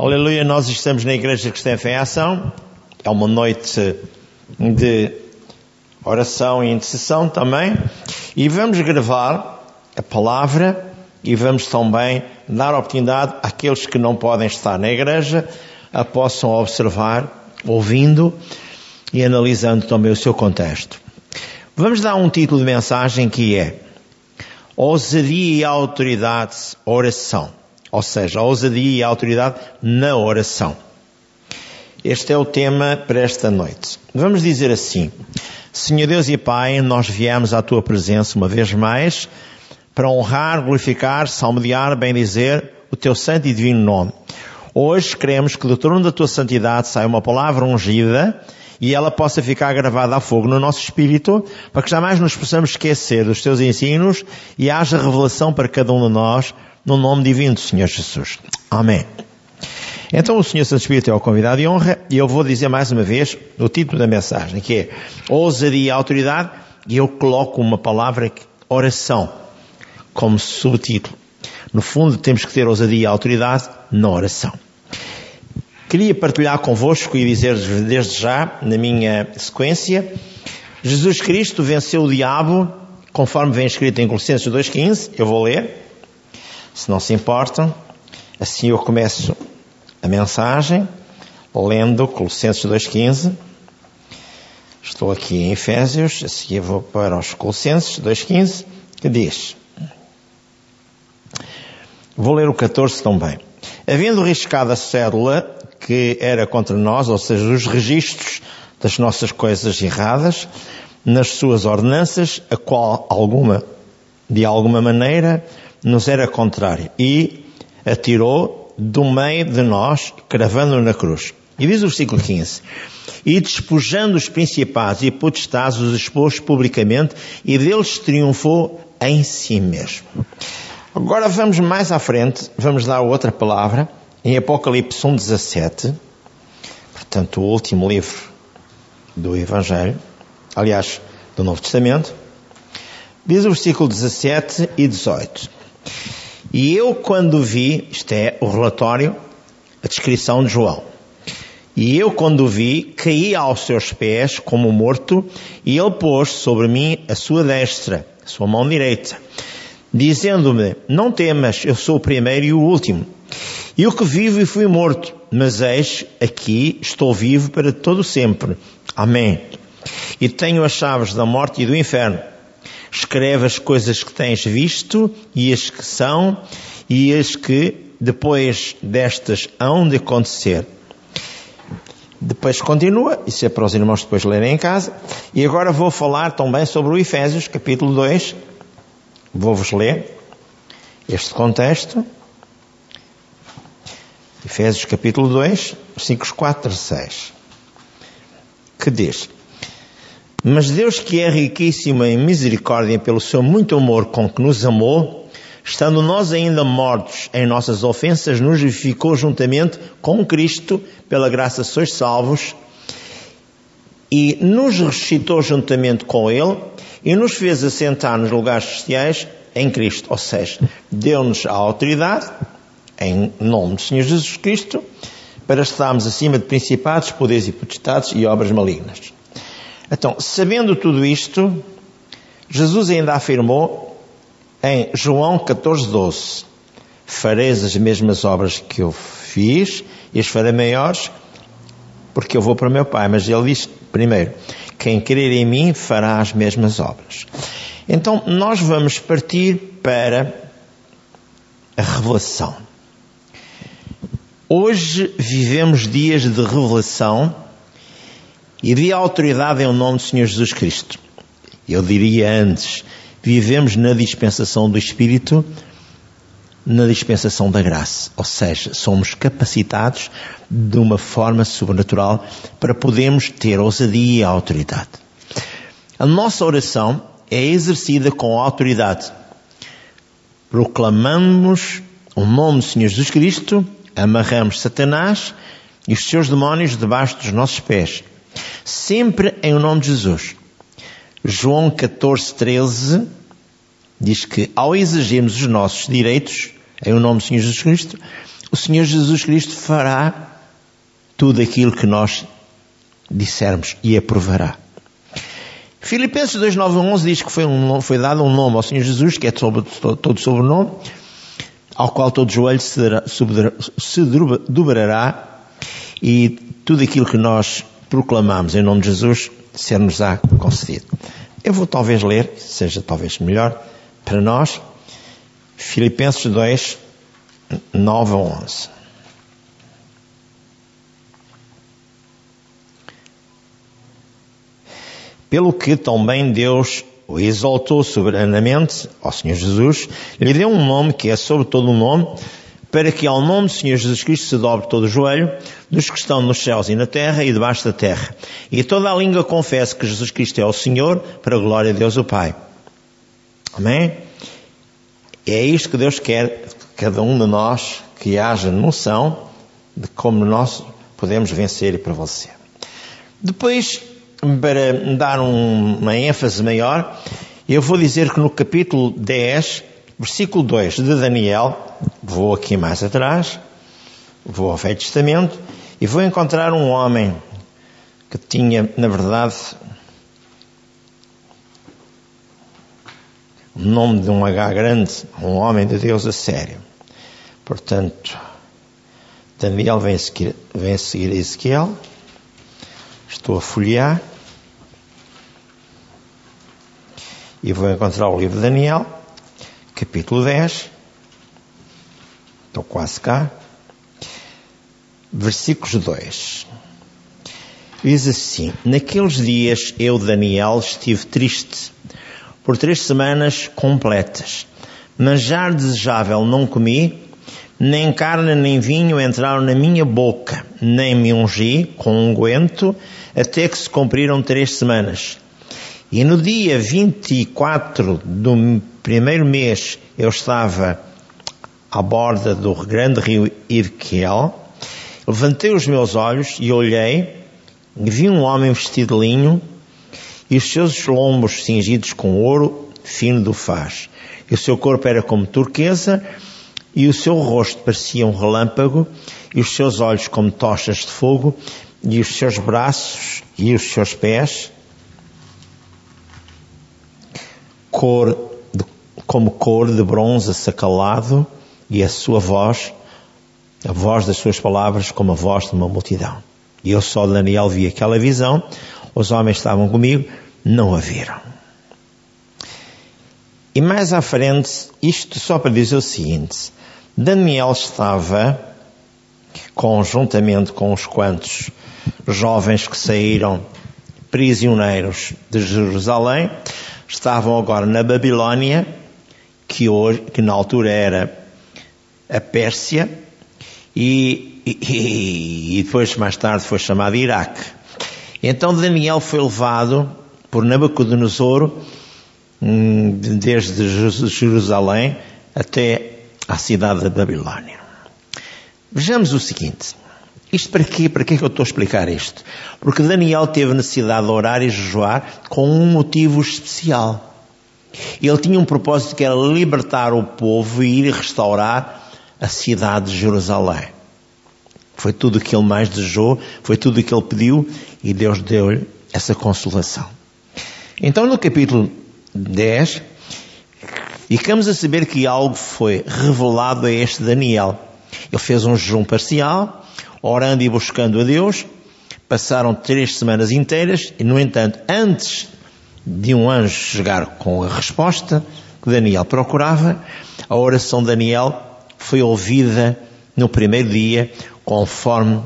Aleluia, nós estamos na Igreja Cristã em Ação. É uma noite de oração e intercessão também. E vamos gravar a palavra e vamos também dar oportunidade àqueles que não podem estar na igreja a possam observar, ouvindo e analisando também o seu contexto. Vamos dar um título de mensagem que é Ousadia e Autoridade, Oração. Ou seja, a ousadia e a autoridade na oração. Este é o tema para esta noite. Vamos dizer assim: Senhor Deus e Pai, nós viemos à tua presença uma vez mais para honrar, glorificar, salmodiar, bendizer o teu santo e divino nome. Hoje queremos que do trono da tua santidade saia uma palavra ungida e ela possa ficar gravada a fogo no nosso espírito, para que jamais nos possamos esquecer dos teus ensinos e haja revelação para cada um de nós no nome divino do Senhor Jesus. Amém. Então o Senhor Santo Espírito é o convidado de honra e eu vou dizer mais uma vez o título da mensagem, que é ousadia e autoridade, e eu coloco uma palavra, oração, como subtítulo. No fundo temos que ter ousadia e autoridade na oração. Queria partilhar convosco e dizer desde já, na minha sequência, Jesus Cristo venceu o diabo, conforme vem escrito em Colossenses 2.15, eu vou ler, se não se importam, assim eu começo a mensagem lendo Colossenses 2.15. Estou aqui em Efésios, a seguir vou para os Colossenses 2.15, que diz. Vou ler o 14 também. Havendo riscado a cédula que era contra nós, ou seja, os registros das nossas coisas erradas, nas suas ordenanças, a qual alguma, de alguma maneira, nos era contrário e atirou do meio de nós, cravando na cruz. E diz o versículo 15: E despojando os principados e potestades, os expôs publicamente e deles triunfou em si mesmo. Agora vamos mais à frente, vamos dar outra palavra, em Apocalipse 1,17, portanto, o último livro do Evangelho, aliás, do Novo Testamento, diz o versículo 17 e 18. E eu, quando vi, isto é o relatório, a descrição de João. E eu, quando vi, caí aos seus pés como morto, e ele pôs sobre mim a sua destra, a sua mão direita, dizendo-me: Não temas, eu sou o primeiro e o último. Eu que vivo e fui morto, mas eis aqui estou vivo para todo sempre. Amém. E tenho as chaves da morte e do inferno. Escreve as coisas que tens visto e as que são e as que depois destas hão de acontecer. Depois continua, isso é para os irmãos depois lerem em casa. E agora vou falar também sobre o Efésios, capítulo 2. Vou-vos ler este contexto. Efésios capítulo 2, versículos 4 a 6. Que diz: mas Deus, que é riquíssimo em misericórdia pelo seu muito amor com que nos amou, estando nós ainda mortos em nossas ofensas, nos vivificou juntamente com Cristo, pela graça sois salvos, e nos ressuscitou juntamente com Ele, e nos fez assentar nos lugares celestiais em Cristo. Ou seja, deu-nos a autoridade, em nome do Senhor Jesus Cristo, para estarmos acima de principados, poderes e potestades e obras malignas. Então, sabendo tudo isto, Jesus ainda afirmou em João 14, 12: Fareis as mesmas obras que eu fiz e as farei maiores, porque eu vou para o meu Pai. Mas ele diz primeiro: Quem crer em mim fará as mesmas obras. Então, nós vamos partir para a revelação. Hoje vivemos dias de revelação e de autoridade em nome do Senhor Jesus Cristo. Eu diria antes, vivemos na dispensação do Espírito, na dispensação da graça, ou seja, somos capacitados de uma forma sobrenatural para podermos ter ousadia e autoridade. A nossa oração é exercida com autoridade. Proclamamos o nome do Senhor Jesus Cristo, amarramos Satanás e os seus demónios debaixo dos nossos pés Sempre em nome de Jesus. João 14, 13 diz que ao exigirmos os nossos direitos em o nome do Senhor Jesus Cristo, o Senhor Jesus Cristo fará tudo aquilo que nós dissermos e aprovará. Filipenses 2, 9 11 diz que foi, um, foi dado um nome ao Senhor Jesus, que é sobre, todo sobrenome, ao qual todo joelho se, se dobrará e tudo aquilo que nós proclamamos em nome de Jesus ser-nos-á concedido. Eu vou talvez ler, seja talvez melhor para nós, Filipenses 2, 9 a 11. Pelo que também Deus o exaltou soberanamente ao Senhor Jesus, lhe deu um nome que é sobre todo o nome, para que ao nome do Senhor Jesus Cristo se dobre todo o joelho, dos que estão nos céus e na terra e debaixo da terra. E toda a língua confesse que Jesus Cristo é o Senhor, para a glória de Deus o Pai. Amém? É isto que Deus quer, cada um de nós, que haja noção de como nós podemos vencer e prevalecer. Depois, para dar um, uma ênfase maior, eu vou dizer que no capítulo 10, versículo 2 de Daniel, vou aqui mais atrás, vou ao Velho Testamento, e vou encontrar um homem que tinha, na verdade, o nome de um H grande, um homem de Deus a sério. Portanto, Daniel vem a seguir, vem a seguir Ezequiel. Estou a folhear. E vou encontrar o livro de Daniel, capítulo 10. Estou quase cá. Versículos 2. Diz assim: Naqueles dias eu, Daniel, estive triste por três semanas completas. Manjar desejável não comi, nem carne nem vinho entraram na minha boca, nem me ungi com unguento, até que se cumpriram três semanas. E no dia 24 do primeiro mês eu estava à borda do grande rio Irquel, levantei os meus olhos e olhei, e vi um homem vestido de linho, e os seus lombos cingidos com ouro fino do faz. E o seu corpo era como turquesa, e o seu rosto parecia um relâmpago, e os seus olhos como tochas de fogo, e os seus braços e os seus pés, cor como cor de bronze sacalado, e a sua voz, a voz das suas palavras, como a voz de uma multidão. E eu só, Daniel, vi aquela visão, os homens estavam comigo, não a viram. E mais à frente, isto só para dizer o seguinte, Daniel estava, conjuntamente com os quantos jovens que saíram prisioneiros de Jerusalém, estavam agora na Babilónia, que, hoje, que na altura era a Pérsia, e, e, e depois mais tarde foi chamado Iraque. Então Daniel foi levado por Nabucodonosor hum, desde Jerusalém até à cidade da Babilónia. Vejamos o seguinte. Isto para quê? Para que é que eu estou a explicar isto? Porque Daniel teve necessidade de orar e jejuar com um motivo especial. Ele tinha um propósito que era libertar o povo e ir restaurar a cidade de Jerusalém. Foi tudo o que ele mais desejou, foi tudo o que ele pediu e Deus deu-lhe essa consolação. Então no capítulo 10, Ficamos a saber que algo foi revelado a este Daniel. Ele fez um jejum parcial, orando e buscando a Deus. Passaram três semanas inteiras e, no entanto, antes de um anjo chegar com a resposta que Daniel procurava, a oração de Daniel foi ouvida no primeiro dia, conforme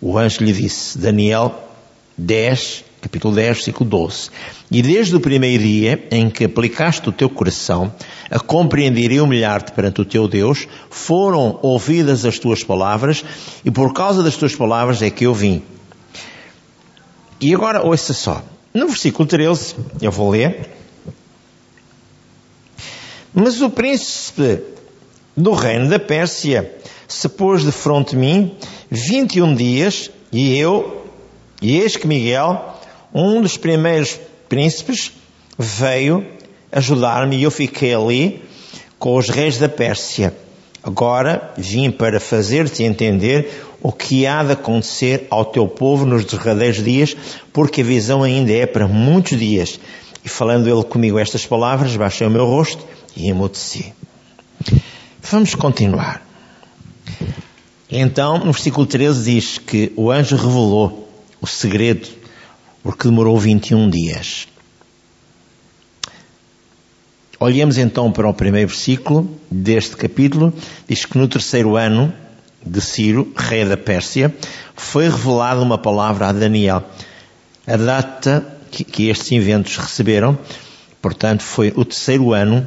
o anjo lhe disse. Daniel 10, capítulo 10, versículo 12. E desde o primeiro dia em que aplicaste o teu coração a compreender e humilhar-te perante o teu Deus, foram ouvidas as tuas palavras, e por causa das tuas palavras é que eu vim. E agora ouça só. No versículo 13, eu vou ler. Mas o príncipe do reino da Pérsia se pôs de fronte de mim 21 dias, e eu, e eis que Miguel, um dos primeiros príncipes veio ajudar-me e eu fiquei ali com os reis da Pérsia. Agora vim para fazer-te entender o que há de acontecer ao teu povo nos derradeiros dias, porque a visão ainda é para muitos dias. E falando ele comigo estas palavras, baixei o meu rosto e emudeci. Vamos continuar. Então, no versículo 13 diz que o anjo revelou o segredo, porque demorou 21 dias. Olhemos então para o primeiro versículo deste capítulo. Diz que no terceiro ano de Ciro, rei da Pérsia, foi revelada uma palavra a Daniel. A data que, estes eventos receberam, portanto, foi o terceiro ano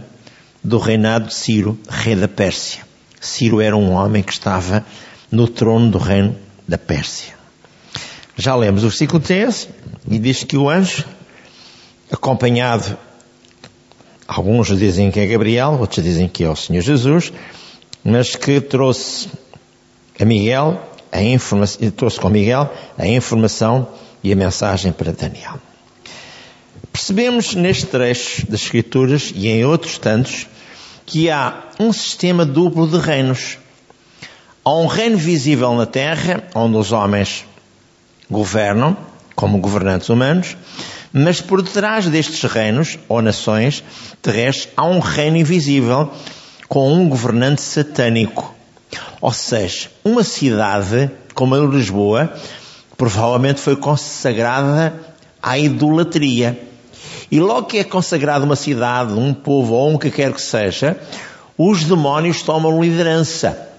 do reinado de Ciro, rei da Pérsia. Ciro era um homem que estava no trono do reino da Pérsia. Já lemos o versículo 13 e diz que o anjo, acompanhado Alguns dizem que é Gabriel, outros dizem que é o Senhor Jesus, mas que trouxe a Miguel a informação, trouxe com Miguel a informação e a mensagem para Daniel. Percebemos neste trecho das Escrituras e em outros tantos que há um sistema duplo de reinos. Há um reino visível na terra, onde os homens governam, como governantes humanos, mas por detrás destes reinos, ou nações terrestres, há um reino invisível com um governante satânico. Ou seja, uma cidade como a Lisboa provavelmente foi consagrada à idolatria. E logo que é consagrada uma cidade, um povo ou um que quer que seja, os demónios tomam liderança.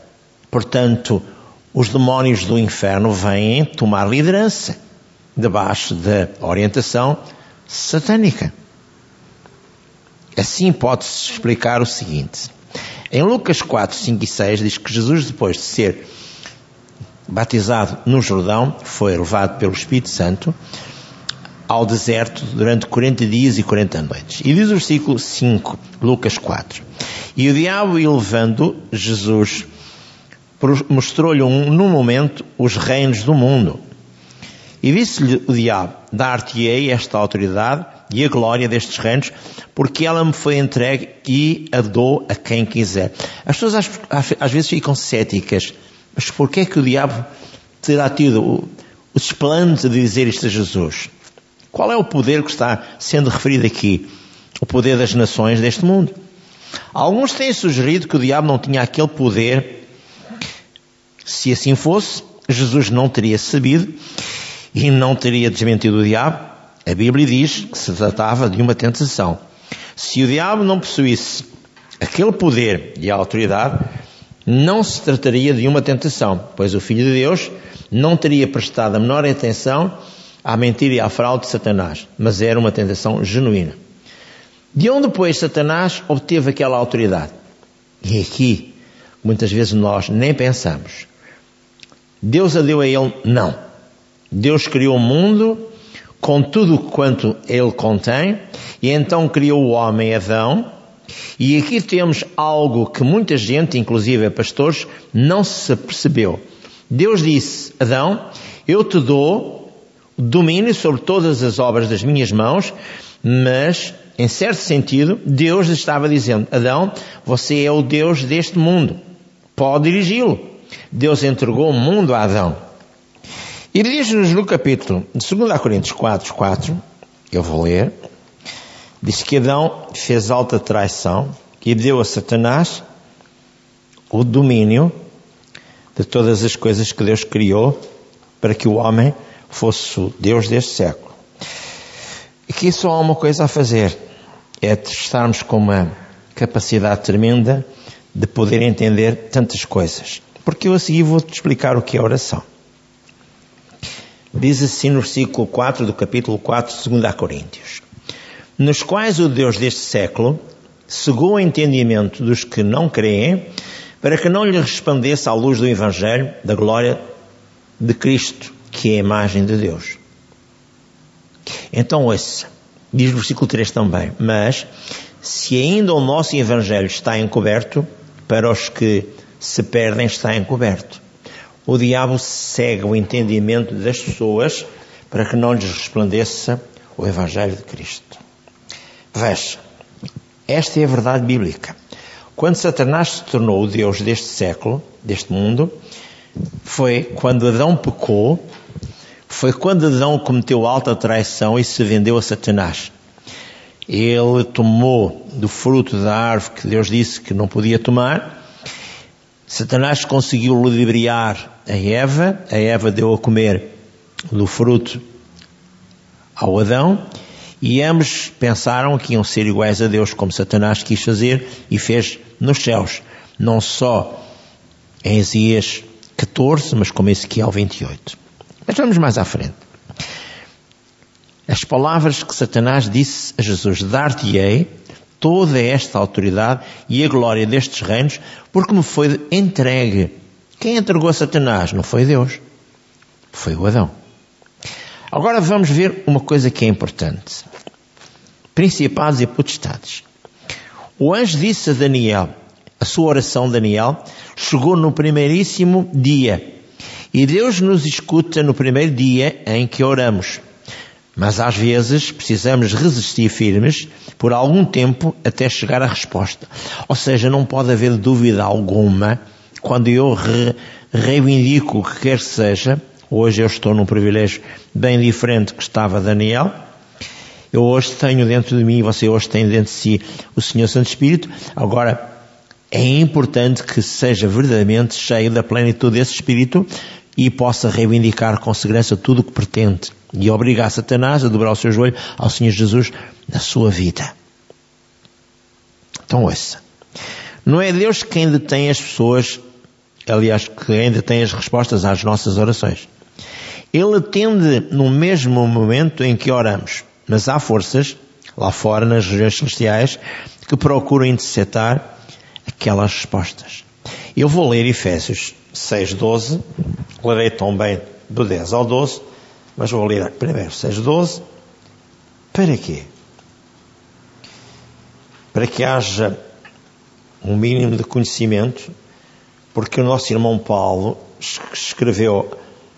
Portanto, os demónios do inferno vêm tomar liderança debaixo da orientação satânica. Assim pode-se explicar o seguinte. Em Lucas 4, 5 e 6 diz que Jesus, depois de ser batizado no Jordão, foi levado pelo Espírito Santo ao deserto durante 40 dias e 40 noites. E diz o versículo 5, Lucas 4. E o diabo, elevando Jesus, mostrou-lhe um, num momento os reinos do mundo e disse-lhe o diabo: Dar-te-ei esta autoridade e a glória destes reinos, porque ela me foi entregue e a dou a quem quiser. As pessoas às, às vezes ficam céticas, mas porquê é que o diabo terá tido o, o desplante de dizer isto a Jesus? Qual é o poder que está sendo referido aqui? O poder das nações deste mundo. Alguns têm sugerido que o diabo não tinha aquele poder. Se assim fosse, Jesus não teria sabido e não teria desmentido o diabo, a Bíblia diz que se tratava de uma tentação. Se o diabo não possuísse aquele poder e autoridade, não se trataria de uma tentação, pois o Filho de Deus não teria prestado a menor atenção à mentira e à fraude de Satanás, mas era uma tentação genuína. De onde, pois, Satanás obteve aquela autoridade? E aqui, muitas vezes nós nem pensamos. Deus a deu a ele? Não. Deus criou o mundo com tudo quanto ele contém, e então criou o homem Adão, e aqui temos algo que muita gente, inclusive pastores, não se percebeu. Deus disse: Adão, eu te dou domínio sobre todas as obras das minhas mãos, mas, em certo sentido, Deus estava dizendo: Adão, você é o Deus deste mundo, pode dirigi-lo. Deus entregou o mundo a Adão. E diz-nos no capítulo de 2 Coríntios 4, 4, eu vou ler, diz que Adão fez alta traição e deu a Satanás o domínio de todas as coisas que Deus criou para que o homem fosse o Deus deste século. E que só há uma coisa a fazer, é estarmos com uma capacidade tremenda de poder entender tantas coisas. Porque eu a seguir vou-te explicar o que é oração. Diz assim no versículo 4 do capítulo 4, 2 Coríntios: Nos quais o Deus deste século cegou o entendimento dos que não creem, para que não lhe respondesse à luz do Evangelho da glória de Cristo, que é a imagem de Deus. Então, ouça, diz o versículo 3 também: Mas, se ainda o nosso Evangelho está encoberto, para os que se perdem está encoberto o diabo cega o entendimento das pessoas para que não lhes resplandeça o Evangelho de Cristo. Veja, esta é a verdade bíblica. Quando Satanás se tornou o Deus deste século, deste mundo, foi quando Adão pecou, foi quando Adão cometeu alta traição e se vendeu a Satanás. Ele tomou do fruto da árvore que Deus disse que não podia tomar. Satanás conseguiu ludibriar a Eva, a Eva deu a comer do fruto ao Adão, e ambos pensaram que iam ser iguais a Deus, como Satanás quis fazer e fez nos céus, não só em Isaías 14, mas como Ezequiel 28. Mas vamos mais à frente. As palavras que Satanás disse a Jesus: Dar-te-ei toda esta autoridade e a glória destes reinos, porque me foi entregue. Quem entregou Satanás? Não foi Deus, foi o Adão. Agora vamos ver uma coisa que é importante: principados e potestades. O anjo disse a Daniel, a sua oração, Daniel, chegou no primeiríssimo dia. E Deus nos escuta no primeiro dia em que oramos. Mas às vezes precisamos resistir firmes por algum tempo até chegar à resposta. Ou seja, não pode haver dúvida alguma quando eu re reivindico o que quer que seja. Hoje eu estou num privilégio bem diferente que estava Daniel. Eu hoje tenho dentro de mim, você hoje tem dentro de si o Senhor Santo Espírito. Agora, é importante que seja verdadeiramente cheio da plenitude desse Espírito e possa reivindicar com segurança tudo o que pretende e obrigar Satanás a dobrar o seu joelho ao Senhor Jesus na sua vida. Então ouça. Não é Deus quem detém as pessoas, aliás, que ainda tem as respostas às nossas orações. Ele atende no mesmo momento em que oramos, mas há forças, lá fora, nas regiões celestiais, que procuram interceptar aquelas respostas. Eu vou ler Efésios 6, 12, lerei também do 10 ao 12, mas vou ler primeiro 6, 12. Para quê? Para que haja um mínimo de conhecimento, porque o nosso irmão Paulo escreveu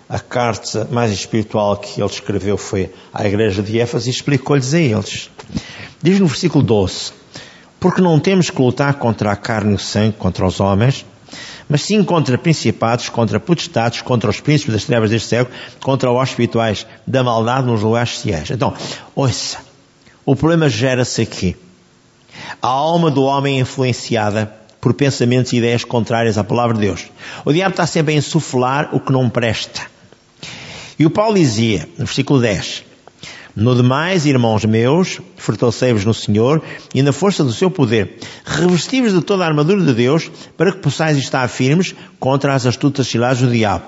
a carta mais espiritual que ele escreveu foi à igreja de Éfeso e explicou-lhes a eles. Diz no versículo 12: Porque não temos que lutar contra a carne e o sangue, contra os homens, mas sim contra principados, contra potestades, contra os príncipes das trevas deste século, contra os espirituais da maldade nos lugares sociais. Então, ouça, o problema gera-se aqui. A alma do homem é influenciada por pensamentos e ideias contrárias à palavra de Deus. O diabo está sempre a insuflar o que não presta. E o Paulo dizia, no versículo 10, no demais, irmãos meus, fortalecei-vos no Senhor e na força do seu poder. Revesti-vos de toda a armadura de Deus para que possais estar firmes contra as astutas ciladas do diabo.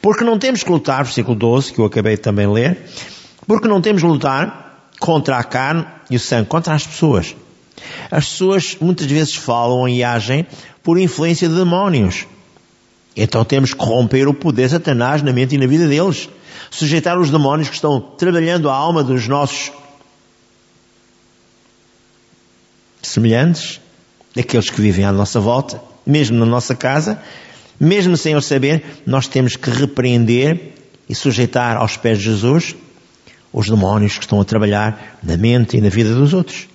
Porque não temos que lutar, versículo 12, que eu acabei de também ler, porque não temos que lutar contra a carne e o sangue, contra as pessoas. As pessoas muitas vezes falam e agem por influência de demónios. Então temos que romper o poder de Satanás na mente e na vida deles sujeitar os demónios que estão trabalhando a alma dos nossos semelhantes, daqueles que vivem à nossa volta, mesmo na nossa casa, mesmo sem eu saber, nós temos que repreender e sujeitar aos pés de Jesus os demónios que estão a trabalhar na mente e na vida dos outros.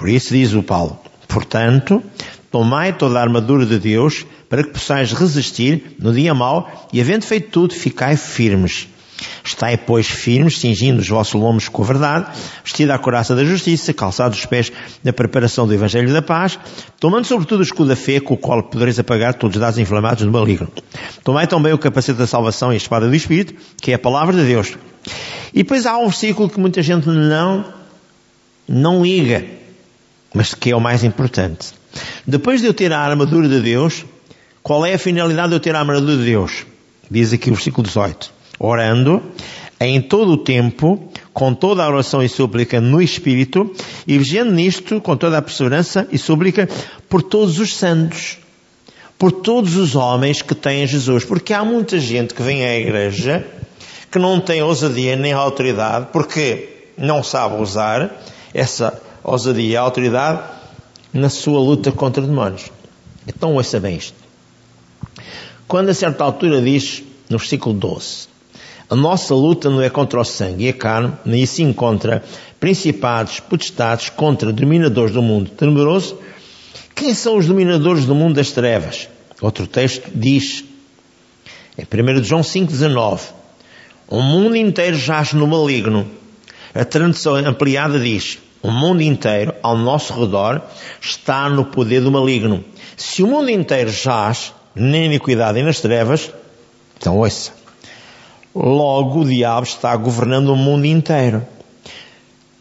Por isso diz o Paulo, portanto, tomai toda a armadura de Deus para que possais resistir no dia mau e, havendo feito tudo, ficai firmes. Estai, pois, firmes, cingindo os vossos lombos com a verdade, vestida a coraça da justiça, calçados os pés da preparação do Evangelho da paz, tomando sobretudo o escudo da fé, com o qual podereis apagar todos os dados inflamados do maligno. Tomai também o capacete da salvação e a espada do Espírito, que é a palavra de Deus. E depois há um versículo que muita gente não, não liga, mas que é o mais importante. Depois de eu ter a armadura de Deus, qual é a finalidade de eu ter a armadura de Deus? Diz aqui o versículo 18. Orando em todo o tempo, com toda a oração e súplica no Espírito, e vigiando nisto com toda a perseverança e súplica por todos os santos, por todos os homens que têm Jesus. Porque há muita gente que vem à igreja que não tem ousadia nem autoridade, porque não sabe usar essa ousadia e autoridade na sua luta contra demónios. Então ouça bem isto. Quando a certa altura diz, no versículo 12, a nossa luta não é contra o sangue e a carne, nem sim contra principados, potestades, contra dominadores do mundo tenebroso, Quem são os dominadores do mundo das trevas? Outro texto diz, em 1 João 5,19, o mundo inteiro jaz no maligno. A tradução ampliada diz, o mundo inteiro, ao nosso redor, está no poder do maligno. Se o mundo inteiro jaz na iniquidade e nas trevas, então ouça. Logo o diabo está governando o mundo inteiro.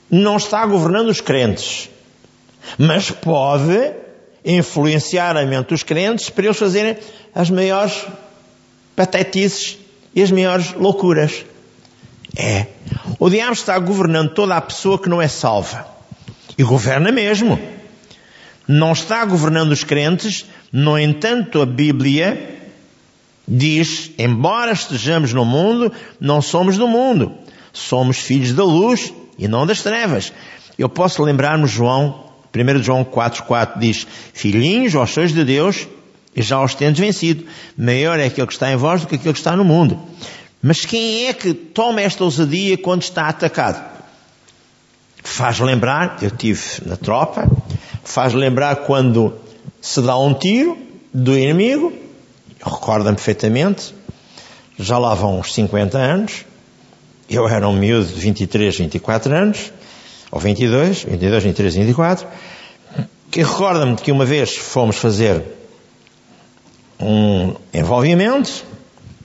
Não está governando os crentes, mas pode influenciar a mente dos crentes para eles fazerem as maiores patetices e as maiores loucuras. É. O diabo está governando toda a pessoa que não é salva. E governa mesmo. Não está governando os crentes, no entanto, a Bíblia diz: embora estejamos no mundo, não somos do mundo. Somos filhos da luz e não das trevas. Eu posso lembrar-me João 1 João 4,4 diz: Filhinhos, vós sois de Deus e já os tendes vencido. Maior é aquele que está em vós do que aquele que está no mundo. Mas quem é que toma esta ousadia quando está atacado? Faz lembrar, eu tive na tropa, faz lembrar quando se dá um tiro do inimigo, recorda-me perfeitamente, já lá vão uns 50 anos, eu era um miúdo de 23, 24 anos, ou 22, 22, 23, 24, que recorda-me que uma vez fomos fazer um envolvimento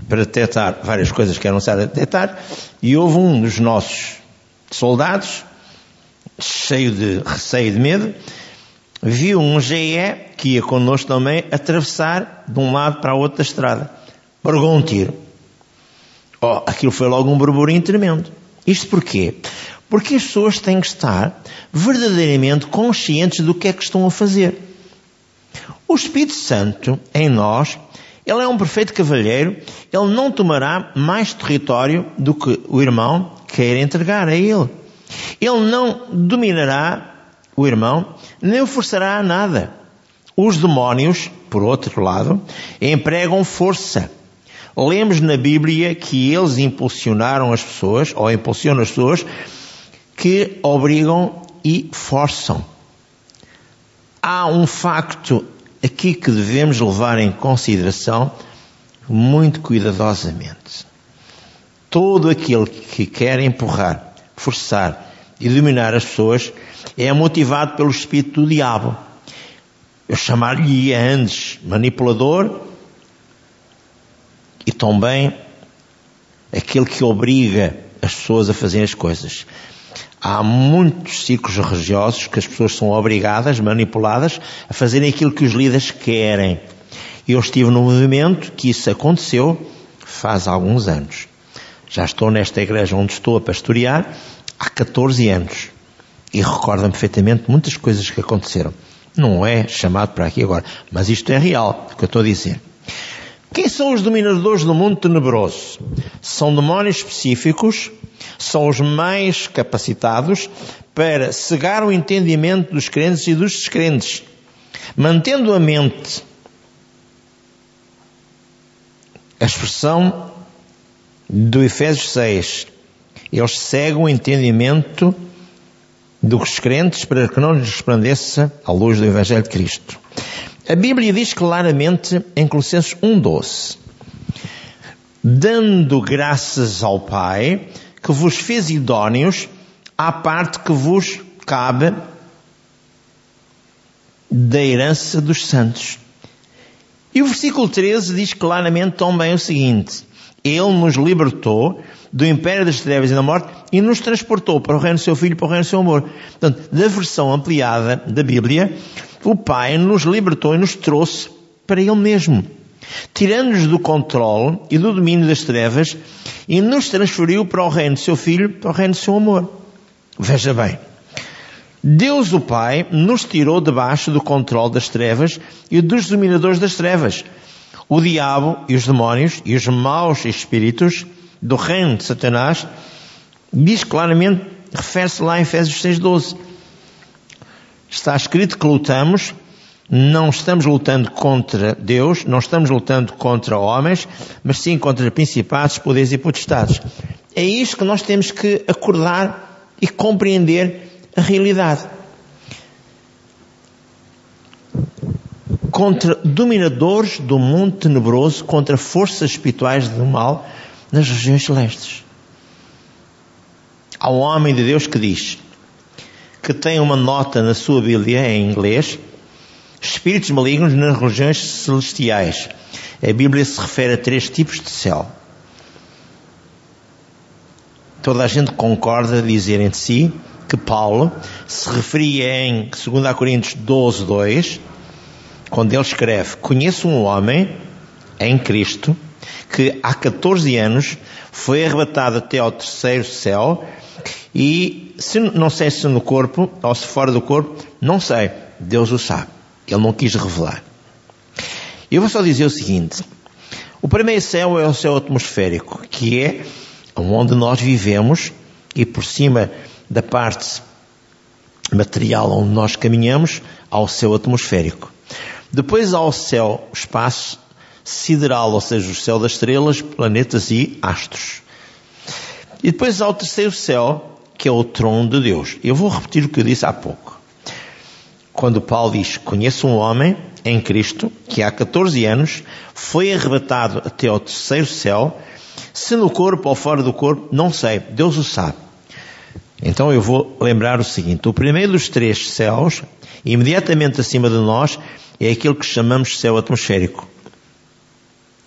para detectar várias coisas que eram necessárias detectar e houve um dos nossos soldados, cheio de receio e de medo, viu um GE que ia connosco também atravessar de um lado para o outro da estrada. Pregou um tiro. Oh, aquilo foi logo um burburinho tremendo. Isto porquê? Porque as pessoas têm que estar verdadeiramente conscientes do que é que estão a fazer. O Espírito Santo em nós, ele é um perfeito cavalheiro, ele não tomará mais território do que o irmão quer entregar a ele. Ele não dominará o irmão, nem o forçará a nada. Os demónios, por outro lado, empregam força. Lemos na Bíblia que eles impulsionaram as pessoas, ou impulsionam as pessoas, que obrigam e forçam. Há um facto aqui que devemos levar em consideração muito cuidadosamente. Todo aquele que quer empurrar, forçar e dominar as pessoas é motivado pelo espírito do diabo. Eu chamar-lhe antes manipulador e também aquele que obriga as pessoas a fazerem as coisas. Há muitos ciclos religiosos que as pessoas são obrigadas, manipuladas, a fazerem aquilo que os líderes querem. Eu estive no movimento que isso aconteceu faz alguns anos. Já estou nesta igreja onde estou a pastorear há 14 anos. E recordo-me perfeitamente muitas coisas que aconteceram. Não é chamado para aqui agora, mas isto é real, o que eu estou a dizer. Quem são os dominadores do mundo tenebroso? São demónios específicos são os mais capacitados para cegar o entendimento dos crentes e dos descrentes, mantendo a mente a expressão do Efésios 6. Eles cegam o entendimento dos crentes para que não lhes resplandeça a luz do Evangelho de Cristo. A Bíblia diz claramente em Colossenses 1,12: Dando graças ao Pai que vos fez idóneos à parte que vos cabe da herança dos santos. E o versículo 13 diz claramente também o seguinte: Ele nos libertou do império das trevas e da morte e nos transportou para o reino do seu Filho, para o reino do seu amor. Portanto, da versão ampliada da Bíblia, o Pai nos libertou e nos trouxe para Ele mesmo tirando-nos do controle e do domínio das trevas e nos transferiu para o reino do seu Filho, para o reino do seu amor. Veja bem, Deus o Pai nos tirou debaixo do controle das trevas e dos dominadores das trevas. O diabo e os demónios e os maus espíritos do reino de Satanás diz claramente, refere-se lá em Efésios 6.12. Está escrito que lutamos não estamos lutando contra Deus, não estamos lutando contra homens, mas sim contra principados, poderes e potestades. É isto que nós temos que acordar e compreender a realidade. contra dominadores do mundo tenebroso, contra forças espirituais do mal nas regiões celestes. Um homem de Deus que diz que tem uma nota na sua Bíblia em inglês, espíritos malignos nas regiões celestiais. A Bíblia se refere a três tipos de céu. Toda a gente concorda dizer entre si que Paulo se referia em 2 Coríntios 12, 2, quando ele escreve: Conheço um homem em Cristo que há 14 anos foi arrebatado até ao terceiro céu e se, não sei se no corpo ou se fora do corpo, não sei, Deus o sabe. Ele não quis revelar. Eu vou só dizer o seguinte: o primeiro céu é o céu atmosférico, que é onde nós vivemos e por cima da parte material onde nós caminhamos ao céu atmosférico. Depois há o céu, espaço sideral, ou seja, o céu das estrelas, planetas e astros. E depois há o terceiro céu, que é o trono de Deus. Eu vou repetir o que eu disse há pouco. Quando Paulo diz: Conheço um homem em Cristo que há 14 anos foi arrebatado até ao terceiro céu, se no corpo ou fora do corpo, não sei, Deus o sabe. Então eu vou lembrar o seguinte: o primeiro dos três céus, imediatamente acima de nós, é aquilo que chamamos céu atmosférico.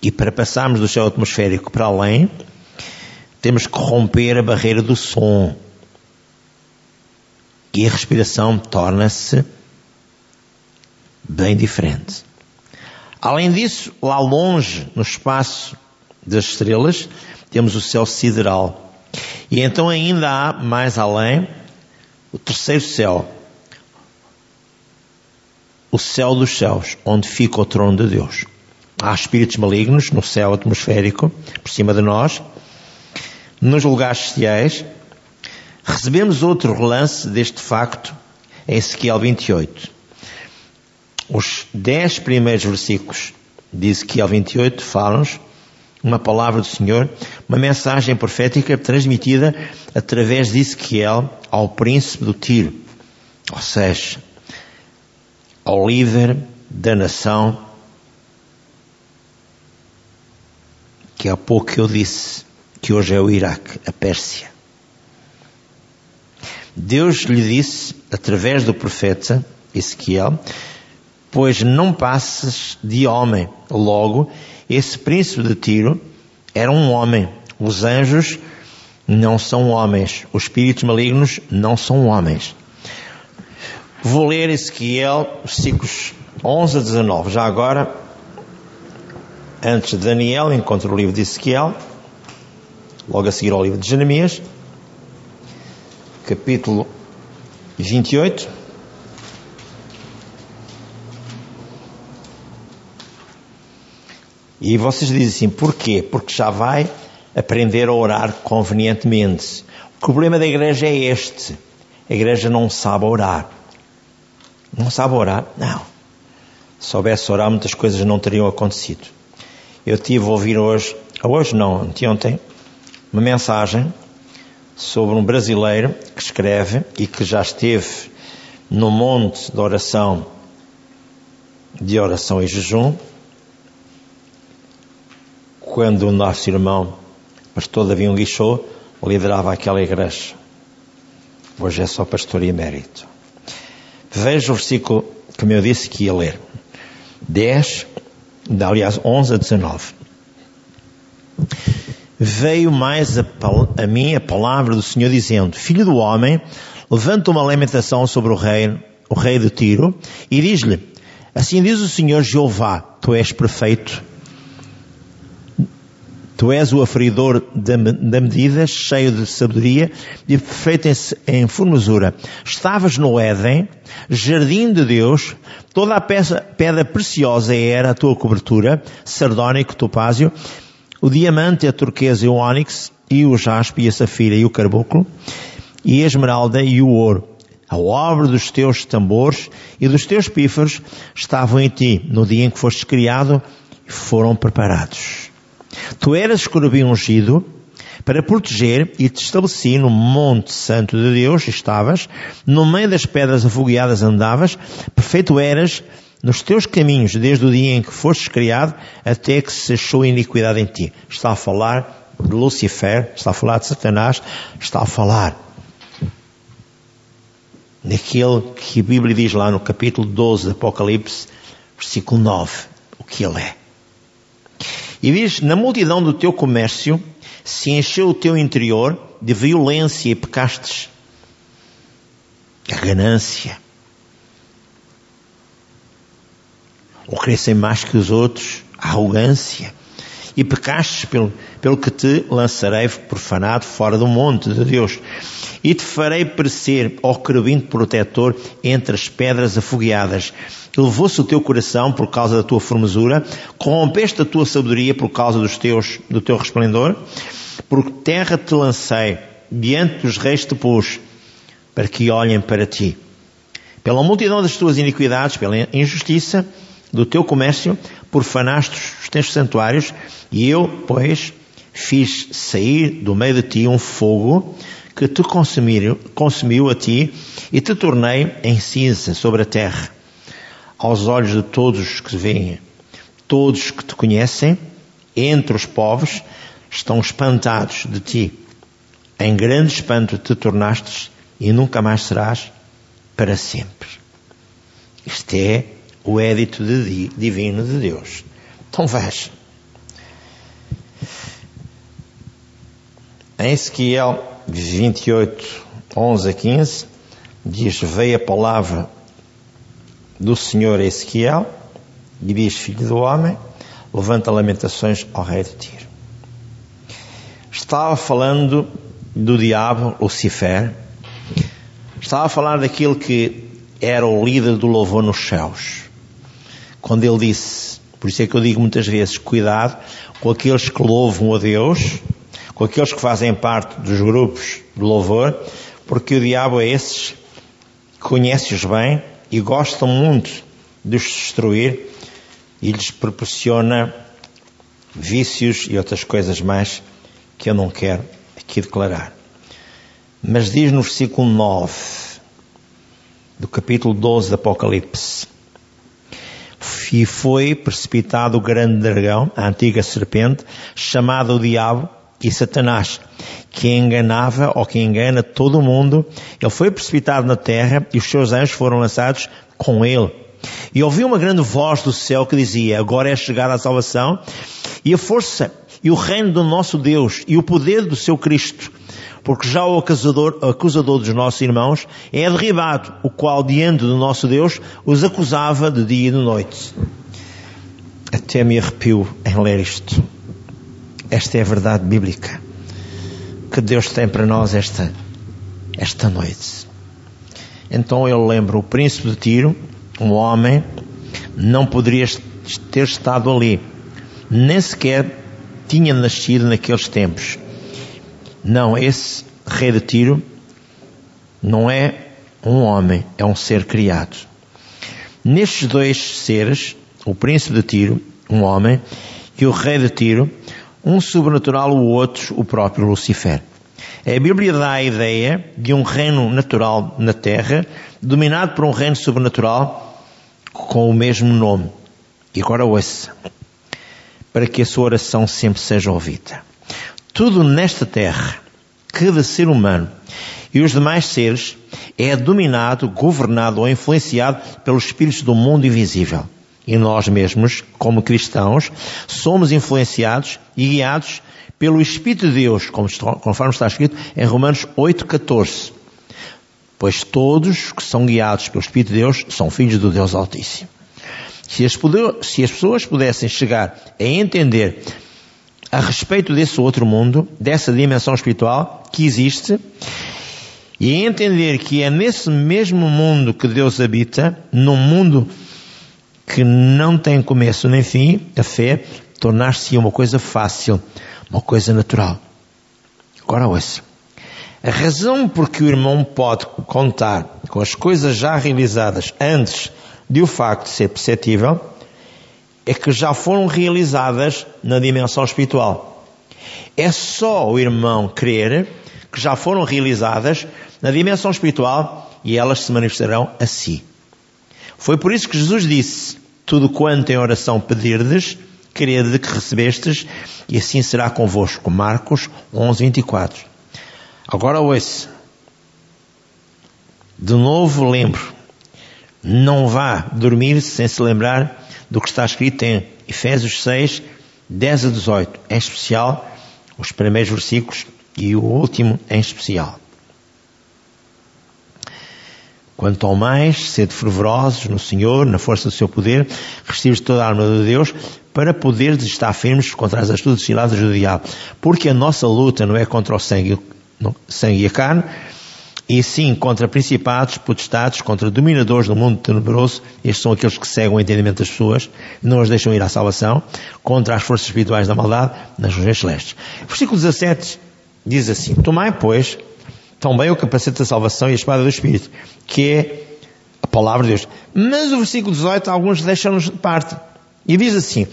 E para passarmos do céu atmosférico para além, temos que romper a barreira do som. E a respiração torna-se bem diferente. Além disso, lá longe, no espaço das estrelas, temos o céu sideral. E então ainda há mais além o terceiro céu, o céu dos céus, onde fica o trono de Deus. Há espíritos malignos no céu atmosférico, por cima de nós, nos lugares celestiais. Recebemos outro relance deste facto em Ezequiel 28. Os dez primeiros versículos de Ezequiel 28 falam-nos uma palavra do Senhor, uma mensagem profética transmitida através de Ezequiel ao príncipe do Tiro, ou seja, ao líder da nação que há pouco eu disse que hoje é o Iraque, a Pérsia. Deus lhe disse, através do profeta Ezequiel, pois não passes de homem. Logo, esse príncipe de Tiro era um homem. Os anjos não são homens. Os espíritos malignos não são homens. Vou ler Ezequiel, versículos 11 a 19. Já agora, antes de Daniel, encontro o livro de Ezequiel, logo a seguir ao livro de Jeremias, capítulo 28. E vocês dizem assim, porquê? Porque já vai aprender a orar convenientemente. O problema da igreja é este. A igreja não sabe orar. Não sabe orar? Não. Se soubesse orar, muitas coisas não teriam acontecido. Eu tive a ouvir hoje, hoje não, anteontem, uma mensagem sobre um brasileiro que escreve e que já esteve no monte de oração, de oração e jejum, quando o nosso irmão, pastor Davi Guichot, liderava aquela igreja. Hoje é só pastor emérito. Veja o versículo que eu disse que ia ler. 10, aliás, 11 a 19. Veio mais a, a mim a palavra do Senhor dizendo, Filho do homem, levanta uma lamentação sobre o rei, o rei de Tiro, e diz-lhe, assim diz o Senhor Jeová, tu és perfeito, Tu és o aferidor da, medida, cheio de sabedoria e perfeito em, em formosura. Estavas no Éden, jardim de Deus, toda a peça, pedra preciosa era a tua cobertura, sardónico, topázio, o diamante, a turquesa e o ônix, e o jaspe e a safira e o carbúnculo, e a esmeralda e o ouro. A obra dos teus tambores e dos teus pífaros estavam em ti no dia em que fostes criado e foram preparados. Tu eras escorpião ungido para proteger e te estabeleci no monte santo de Deus, estavas, no meio das pedras afogueadas andavas, perfeito eras nos teus caminhos desde o dia em que fostes criado até que se achou iniquidade em ti. Está a falar de Lucifer, está a falar de Satanás, está a falar daquele que a Bíblia diz lá no capítulo 12 do Apocalipse, versículo 9, o que ele é. E diz, na multidão do teu comércio se encheu o teu interior de violência e pecastes, a ganância, ou crescem mais que os outros, arrogância, e pecastes pelo, pelo que te lançarei profanado fora do monte de Deus. E te farei parecer, ó querubim protetor, entre as pedras afogueadas. Levou-se o teu coração por causa da tua formosura, corrompeste a tua sabedoria por causa dos teus, do teu resplendor, porque terra te lancei, diante dos reis te pus, para que olhem para ti. Pela multidão das tuas iniquidades, pela injustiça, do teu comércio, profanaste os teus santuários, e eu, pois, fiz sair do meio de ti um fogo que te consumiu, consumiu a ti e te tornei em cinza sobre a terra. Aos olhos de todos os que veem, todos que te conhecem, entre os povos, estão espantados de ti. Em grande espanto te tornastes e nunca mais serás para sempre. Isto é o édito de, divino de Deus. Então veja. Em Ezequiel 28, 11 a 15, diz: Veio a palavra do Senhor a Ezequiel e diz: Filho do homem, levanta lamentações ao rei de Tiro. Estava falando do diabo, Lucifer, estava a falar daquilo que era o líder do louvor nos céus quando ele disse, por isso é que eu digo muitas vezes, cuidado com aqueles que louvam a Deus, com aqueles que fazem parte dos grupos de louvor, porque o diabo é esses, conhece-os bem e gosta muito de os destruir e lhes proporciona vícios e outras coisas mais que eu não quero aqui declarar. Mas diz no versículo 9 do capítulo 12 do Apocalipse: e foi precipitado o grande dragão, a antiga serpente, chamado o diabo e Satanás, que enganava ou que engana todo o mundo. Ele foi precipitado na terra e os seus anjos foram lançados com ele. E ouvi uma grande voz do céu que dizia, agora é chegada a salvação e a força e o reino do nosso Deus e o poder do seu Cristo porque já o acusador, acusador dos nossos irmãos é derribado, o qual diante do nosso Deus os acusava de dia e de noite. Até me arrepio em ler isto. Esta é a verdade bíblica que Deus tem para nós esta, esta noite. Então eu lembro o príncipe de Tiro, um homem, não poderia ter estado ali, nem sequer tinha nascido naqueles tempos. Não, esse rei de Tiro não é um homem, é um ser criado. Nestes dois seres, o príncipe de Tiro, um homem, e o rei de Tiro, um sobrenatural, o outro, o próprio Lucifer. A Bíblia dá a ideia de um reino natural na terra, dominado por um reino sobrenatural com o mesmo nome. E agora ouça, para que a sua oração sempre seja ouvida. Tudo nesta terra, cada ser humano e os demais seres é dominado, governado ou influenciado pelos espíritos do mundo invisível. E nós mesmos, como cristãos, somos influenciados e guiados pelo Espírito de Deus, conforme está escrito em Romanos 8,14. Pois todos que são guiados pelo Espírito de Deus são filhos do Deus Altíssimo. Se as, pessoas pudessem chegar a entender a respeito desse outro mundo, dessa dimensão espiritual que existe, e entender que é nesse mesmo mundo que Deus habita, num mundo que não tem começo nem fim, a fé tornar-se uma coisa fácil, uma coisa natural. Agora ouça. A razão por que o irmão pode contar com as coisas já realizadas antes de o facto ser perceptível é que já foram realizadas na dimensão espiritual. É só o irmão crer que já foram realizadas na dimensão espiritual e elas se manifestarão a si. Foi por isso que Jesus disse: Tudo quanto em oração pedirdes, crede que recebestes, e assim será convosco. Marcos 11, 24. Agora ouça. De novo lembro. Não vá dormir sem se lembrar do que está escrito em Efésios 6, 10 a 18. Em especial, os primeiros versículos e o último em especial. Quanto ao mais, sede fervorosos no Senhor, na força do seu poder, recebeis toda a arma de Deus, para poderes estar firmes contra as astutas ciladas do diabo. Porque a nossa luta não é contra o sangue, sangue e a carne, e sim contra principados, potestades, contra dominadores do mundo tenebroso, estes são aqueles que cegam o entendimento das pessoas, não as deixam ir à salvação, contra as forças espirituais da maldade nas regiões celestes. Versículo 17 diz assim, Tomai, pois, também o capacete da salvação e a espada do Espírito, que é a palavra de Deus. Mas o versículo 18, alguns deixam-nos de parte. E diz assim,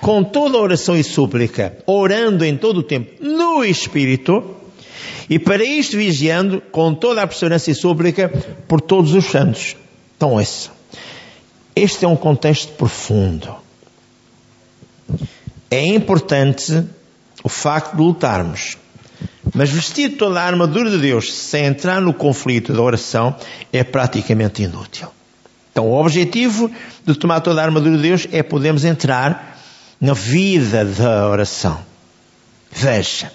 com toda oração e súplica, orando em todo o tempo no Espírito, e para isto vigiando com toda a perseverança e súplica por todos os santos. Então, esse. Este é um contexto profundo. É importante o facto de lutarmos. Mas vestir toda a armadura de Deus sem entrar no conflito da oração é praticamente inútil. Então, o objetivo de tomar toda a armadura de Deus é podermos entrar na vida da oração. Veja,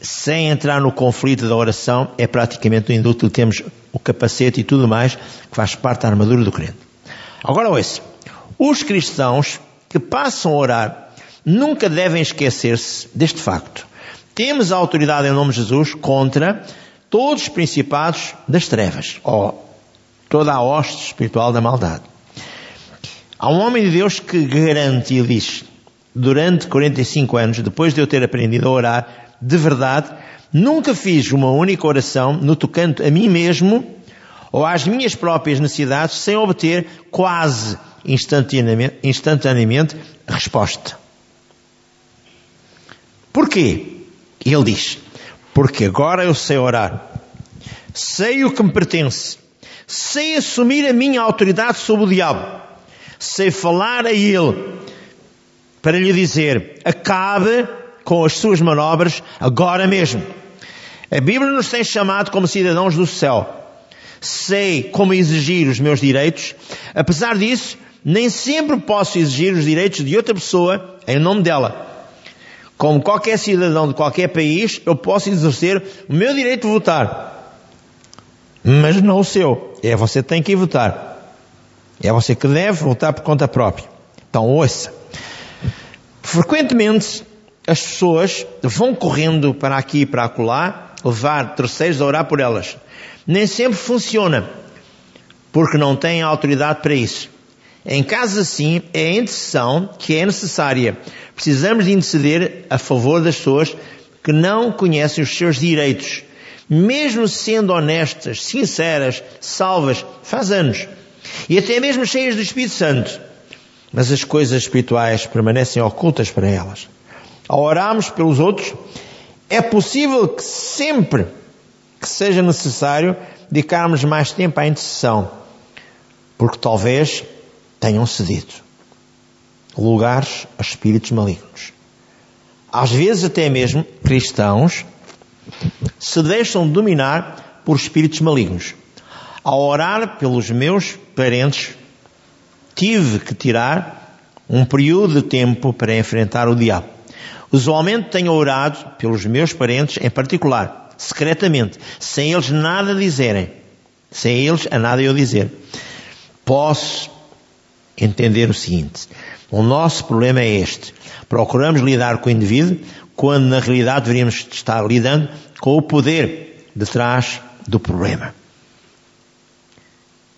sem entrar no conflito da oração é praticamente inútil. Temos o capacete e tudo mais que faz parte da armadura do crente. Agora, ouça, os cristãos que passam a orar nunca devem esquecer-se deste facto. Temos a autoridade em nome de Jesus contra todos os principados das trevas, ou toda a hoste espiritual da maldade. Há um homem de Deus que garante e diz, durante 45 anos, depois de eu ter aprendido a orar, de verdade, nunca fiz uma única oração no tocante a mim mesmo ou às minhas próprias necessidades sem obter quase instantaneamente, instantaneamente resposta. Porquê? Ele diz, porque agora eu sei orar, sei o que me pertence, sei assumir a minha autoridade sobre o diabo, sei falar a ele para lhe dizer, acabe com as suas manobras agora mesmo. A Bíblia nos tem chamado como cidadãos do céu. Sei como exigir os meus direitos, apesar disso, nem sempre posso exigir os direitos de outra pessoa em nome dela. Como qualquer cidadão de qualquer país, eu posso exercer o meu direito de votar. Mas não o seu. É você que tem que votar. É você que deve votar por conta própria. Então ouça. Frequentemente as pessoas vão correndo para aqui e para acolá, levar terceiros a orar por elas. Nem sempre funciona, porque não têm autoridade para isso. Em casos assim, é a intercessão que é necessária. Precisamos de interceder a favor das pessoas que não conhecem os seus direitos, mesmo sendo honestas, sinceras, salvas, faz anos, e até mesmo cheias do Espírito Santo. Mas as coisas espirituais permanecem ocultas para elas. Ao orarmos pelos outros, é possível que sempre que seja necessário dedicarmos mais tempo à intercessão, porque talvez tenham cedido lugares a espíritos malignos. Às vezes, até mesmo cristãos se deixam dominar por espíritos malignos. Ao orar pelos meus parentes, tive que tirar um período de tempo para enfrentar o diabo. Usualmente tenho orado pelos meus parentes em particular, secretamente, sem eles nada dizerem, sem eles a nada eu dizer. Posso entender o seguinte: o nosso problema é este. Procuramos lidar com o indivíduo quando na realidade deveríamos estar lidando com o poder detrás do problema.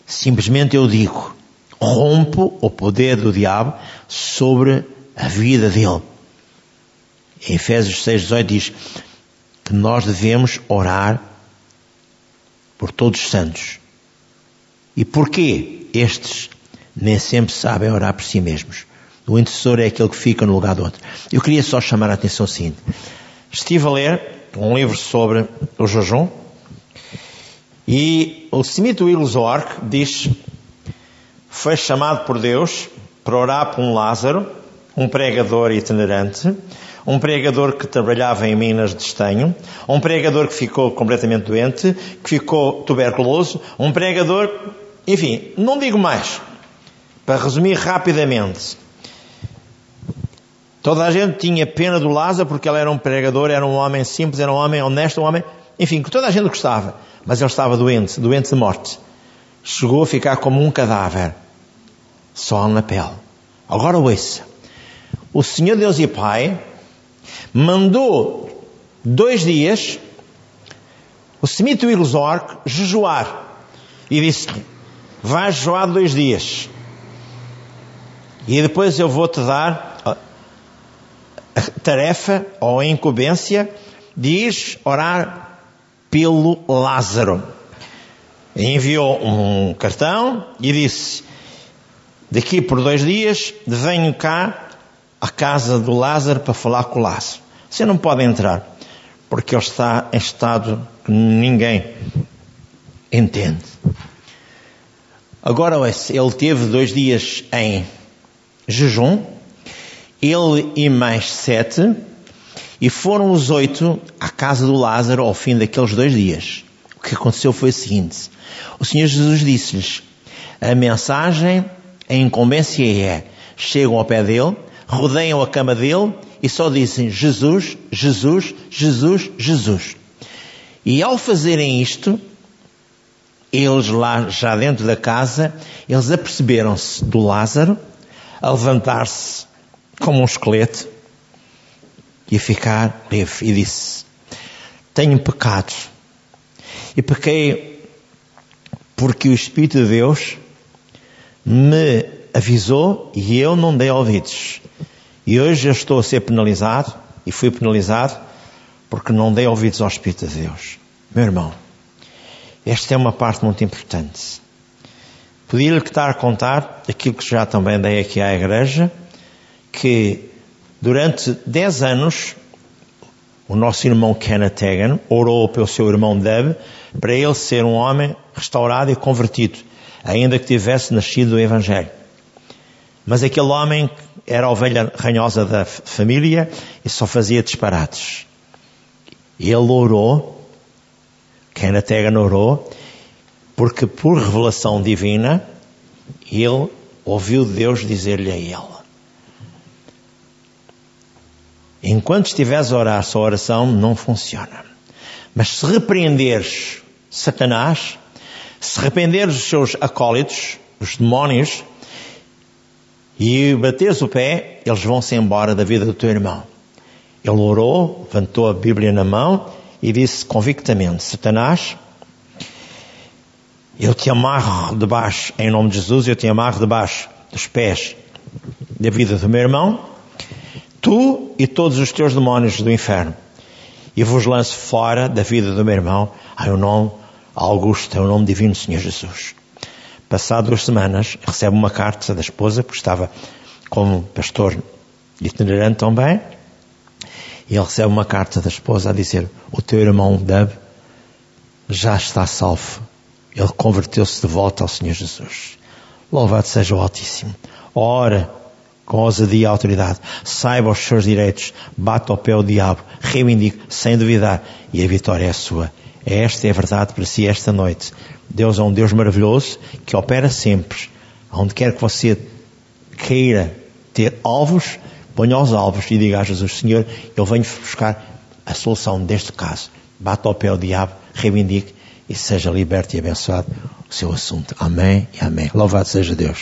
Simplesmente eu digo, rompo o poder do diabo sobre a vida dele. Em Efésios 6,18 diz que nós devemos orar por todos os santos. E porquê estes nem sempre sabem orar por si mesmos. O intercessor é aquele que fica no lugar do outro. Eu queria só chamar a atenção seguinte. Estive a ler um livro sobre o jejum e o Smith Wills Ork diz foi chamado por Deus para orar por um Lázaro, um pregador itinerante, um pregador que trabalhava em minas de estanho, um pregador que ficou completamente doente, que ficou tuberculoso, um pregador, enfim, não digo mais. Para resumir rapidamente, toda a gente tinha pena do Lázaro porque ele era um pregador, era um homem simples, era um homem honesto, um homem, enfim, que toda a gente gostava, mas ele estava doente, doente de morte. Chegou a ficar como um cadáver, só na pele. Agora ouça. O Senhor Deus e Pai mandou dois dias o Semito Iluzor jejuar e disse: Vai jejuar dois dias e depois eu vou te dar a tarefa ou a incumbência de ir orar pelo Lázaro. Enviou um cartão e disse: Daqui por dois dias venho cá à casa do Lázaro para falar com o Lázaro. Você não pode entrar, porque ele está em estado que ninguém entende. Agora, ele teve dois dias em jejum, ele e mais sete, e foram os oito à casa do Lázaro ao fim daqueles dois dias. O que aconteceu foi o seguinte: o Senhor Jesus disse-lhes, a mensagem, a incumbência é, chegam ao pé dele, rodeiam a cama dele e só dizem Jesus, Jesus, Jesus, Jesus. E ao fazerem isto, eles lá já dentro da casa, eles aperceberam-se do Lázaro a levantar-se como um esqueleto e a ficar leve. E disse: Tenho pecado. E pequei porque o Espírito de Deus me avisou e eu não dei ouvidos. E hoje eu estou a ser penalizado e fui penalizado porque não dei ouvidos ao Espírito de Deus. Meu irmão, esta é uma parte muito importante. Podia-lhe estar a contar aquilo que já também dei aqui à igreja, que durante 10 anos o nosso irmão Kenneth Hagan orou pelo seu irmão Deb para ele ser um homem restaurado e convertido, ainda que tivesse nascido do Evangelho. Mas aquele homem era a ovelha ranhosa da família e só fazia disparates. Ele orou, Kenneth Hagan orou, porque por revelação divina, ele ouviu Deus dizer-lhe a ele: Enquanto estiveres a orar, sua oração não funciona. Mas se repreenderes Satanás, se repreenderes os seus acólitos, os demónios, e bateres o pé, eles vão-se embora da vida do teu irmão. Ele orou, levantou a Bíblia na mão e disse convictamente: Satanás, eu te amarro debaixo, em nome de Jesus, eu te amarro debaixo dos pés da vida do meu irmão, tu e todos os teus demónios do inferno, e vos lanço fora da vida do meu irmão, em nome Augusto, em nome divino Senhor Jesus. Passado duas semanas, recebe uma carta da esposa, porque estava como pastor itinerante também, e ele recebe uma carta da esposa a dizer: O teu irmão Deb já está salvo ele converteu-se de volta ao Senhor Jesus. Louvado seja o Altíssimo. Ora com ousadia e autoridade. Saiba os seus direitos. Bata ao pé o diabo. Reivindique sem duvidar. E a vitória é sua. Esta é a verdade para si esta noite. Deus é um Deus maravilhoso que opera sempre. Onde quer que você queira ter alvos, ponha os alvos e diga a Jesus, Senhor, eu venho buscar a solução deste caso. Bata ao pé o diabo, reivindique e seja liberto e abençoado o seu assunto. Amém e amém. Louvado seja Deus.